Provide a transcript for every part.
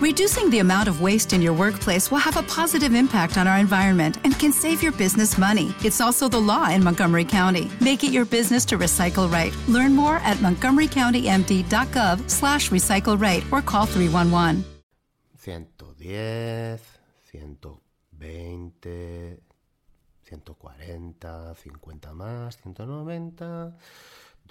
Reducing the amount of waste in your workplace will have a positive impact on our environment and can save your business money. It's also the law in Montgomery County. Make it your business to recycle right. Learn more at montgomerycountymd.gov slash recycle right or call 311. 110, 120, 140, 50 más, 190...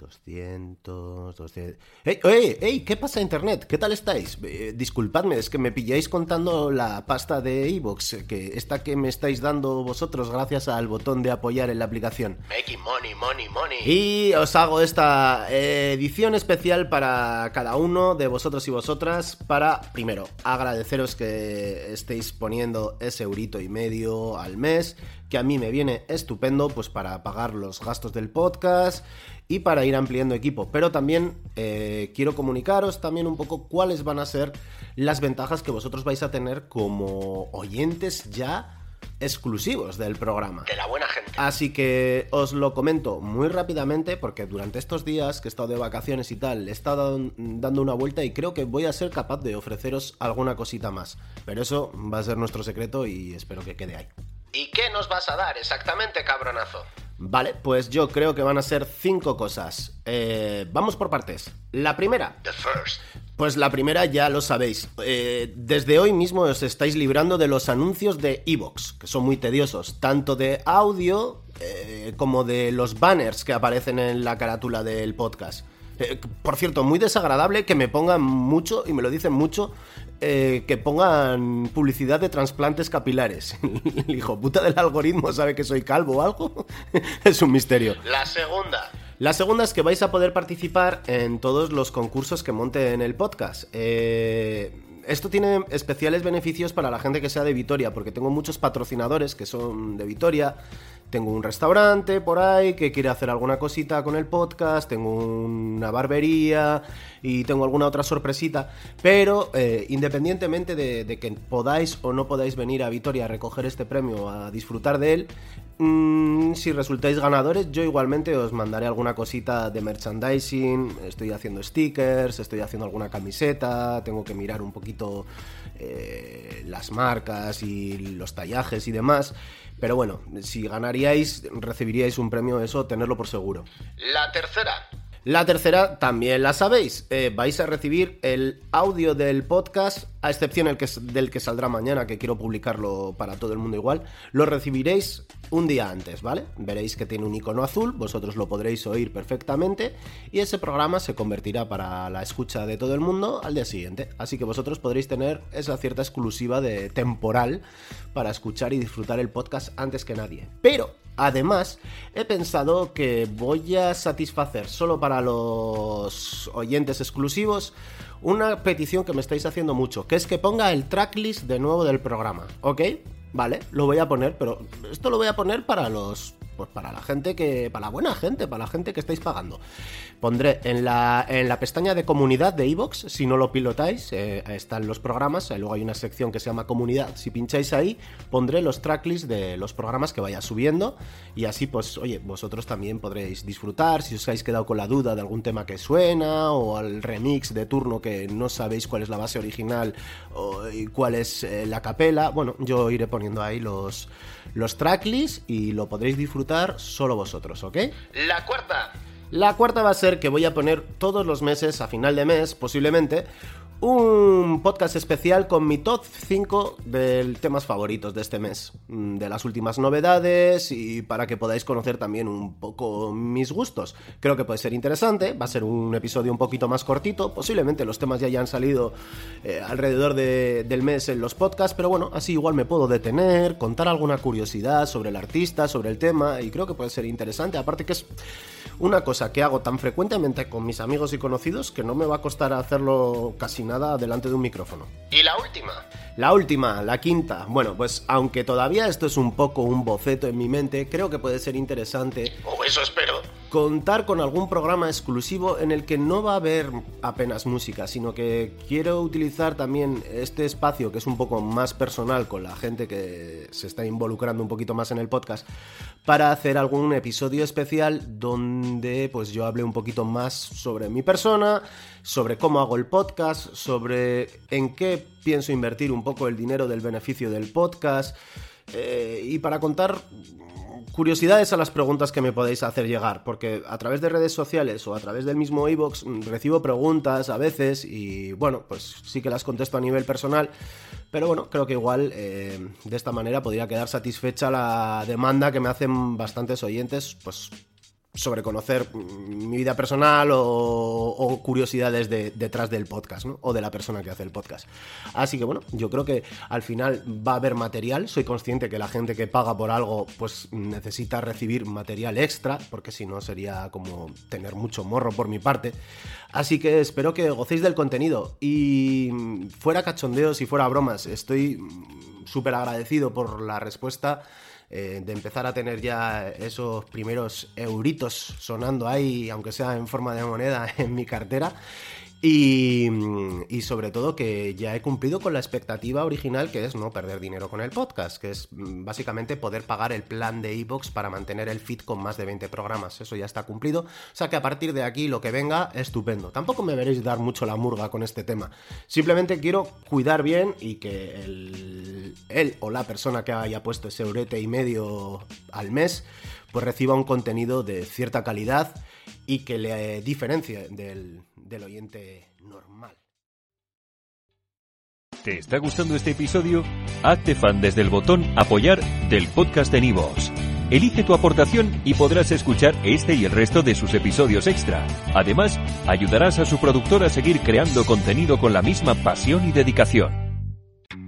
200, 200... ¡Ey, ey, ey! ¿Qué pasa, Internet? ¿Qué tal estáis? Eh, disculpadme, es que me pilláis contando la pasta de Evox, que esta que me estáis dando vosotros gracias al botón de apoyar en la aplicación. Making money, money, money. Y os hago esta eh, edición especial para cada uno de vosotros y vosotras para, primero, agradeceros que estéis poniendo ese eurito y medio al mes, que a mí me viene estupendo pues para pagar los gastos del podcast y para ir ampliando equipo. Pero también eh, quiero comunicaros también un poco cuáles van a ser las ventajas que vosotros vais a tener como oyentes ya exclusivos del programa. De la buena gente. Así que os lo comento muy rápidamente porque durante estos días que he estado de vacaciones y tal, he estado dando una vuelta y creo que voy a ser capaz de ofreceros alguna cosita más. Pero eso va a ser nuestro secreto y espero que quede ahí. ¿Y qué nos vas a dar exactamente, cabronazo? Vale, pues yo creo que van a ser cinco cosas. Eh, vamos por partes. La primera. The first. Pues la primera ya lo sabéis. Eh, desde hoy mismo os estáis librando de los anuncios de Evox, que son muy tediosos, tanto de audio eh, como de los banners que aparecen en la carátula del podcast. Eh, por cierto, muy desagradable que me pongan mucho, y me lo dicen mucho, eh, que pongan publicidad de trasplantes capilares. El hijo puta del algoritmo sabe que soy calvo o algo. es un misterio. La segunda. La segunda es que vais a poder participar en todos los concursos que monte en el podcast. Eh, esto tiene especiales beneficios para la gente que sea de Vitoria, porque tengo muchos patrocinadores que son de Vitoria. Tengo un restaurante por ahí que quiere hacer alguna cosita con el podcast, tengo una barbería y tengo alguna otra sorpresita, pero eh, independientemente de, que podáis o no podáis venir a Vitoria a recoger este premio, a disfrutar de él, mmm, si resultáis ganadores, yo igualmente os mandaré alguna cosita de merchandising, estoy haciendo stickers, estoy haciendo alguna camiseta, tengo que mirar un poquito eh, las marcas y los tallajes y demás. Pero bueno, si ganaríais, recibiríais un premio, eso, tenerlo por seguro. La tercera. La tercera también la sabéis, eh, vais a recibir el audio del podcast, a excepción del que saldrá mañana, que quiero publicarlo para todo el mundo igual, lo recibiréis un día antes, ¿vale? Veréis que tiene un icono azul, vosotros lo podréis oír perfectamente y ese programa se convertirá para la escucha de todo el mundo al día siguiente. Así que vosotros podréis tener esa cierta exclusiva de temporal para escuchar y disfrutar el podcast antes que nadie. Pero Además, he pensado que voy a satisfacer solo para los oyentes exclusivos una petición que me estáis haciendo mucho, que es que ponga el tracklist de nuevo del programa, ¿ok? Vale, lo voy a poner, pero esto lo voy a poner para los pues para la gente que. para la buena gente, para la gente que estáis pagando. Pondré en la, en la pestaña de comunidad de iVoox, si no lo pilotáis, eh, están los programas, eh, luego hay una sección que se llama comunidad. Si pincháis ahí, pondré los tracklists de los programas que vaya subiendo. Y así, pues, oye, vosotros también podréis disfrutar. Si os habéis quedado con la duda de algún tema que suena, o al remix de turno que no sabéis cuál es la base original o, y cuál es eh, la capela, bueno, yo iré poniendo ahí los, los tracklists y lo podréis disfrutar solo vosotros, ¿ok? La cuarta. La cuarta va a ser que voy a poner todos los meses, a final de mes, posiblemente, un podcast especial con mi top 5 de temas favoritos de este mes, mm, de las últimas novedades y para que podáis conocer también un poco mis gustos. Creo que puede ser interesante, va a ser un episodio un poquito más cortito, posiblemente los temas ya hayan salido eh, alrededor de, del mes en los podcasts, pero bueno, así igual me puedo detener, contar alguna curiosidad sobre el artista, sobre el tema y creo que puede ser interesante, aparte que es una cosa que hago tan frecuentemente con mis amigos y conocidos que no me va a costar hacerlo casi nada delante de un micrófono. ¿Y la última? La última, la quinta. Bueno, pues aunque todavía esto es un poco un boceto en mi mente, creo que puede ser interesante. Oh, eso espero. Contar con algún programa exclusivo en el que no va a haber apenas música, sino que quiero utilizar también este espacio que es un poco más personal con la gente que se está involucrando un poquito más en el podcast para hacer algún episodio especial donde pues yo hable un poquito más sobre mi persona, sobre cómo hago el podcast, sobre en qué pienso invertir un poco el dinero del beneficio del podcast eh, y para contar curiosidades a las preguntas que me podéis hacer llegar, porque a través de redes sociales o a través del mismo iBox mm, recibo preguntas a veces y bueno, pues sí que las contesto a nivel personal, pero bueno, creo que igual eh, de esta manera podría quedar satisfecha la demanda que me hacen bastantes oyentes, pues sobre conocer mi vida personal o, curiosidades detrás del podcast, ¿no? O de la persona que hace el podcast. Así que bueno, yo creo que al final va a haber material. Soy consciente que la gente que paga por algo, pues necesita recibir material extra, porque si no sería como tener mucho morro por mi parte. Así que espero que gocéis del contenido. Y fuera cachondeos y fuera bromas, estoy súper agradecido por la respuesta eh, de empezar a tener ya esos primeros euritos sonando ahí, aunque sea en forma de moneda, en mi cartera. Y, sobre todo que ya he cumplido con la expectativa original que es no perder dinero con el podcast, que es mm, básicamente poder pagar el plan de iVoox para mantener el feed con más de 20 programas. Eso ya está cumplido. O sea que a partir de aquí lo que venga, estupendo. Tampoco me veréis dar mucho la murga con este tema. Simplemente quiero cuidar bien y que el, él o la persona que haya puesto ese eurete y medio al mes, pues reciba un contenido de cierta calidad y que le diferencie del, del oyente normal. ¿Te está gustando este episodio? Hazte fan desde el botón apoyar del podcast de Nivos. Elige tu aportación y podrás escuchar este y el resto de sus episodios extra. Además, ayudarás a su productor a seguir creando contenido con la misma pasión y dedicación.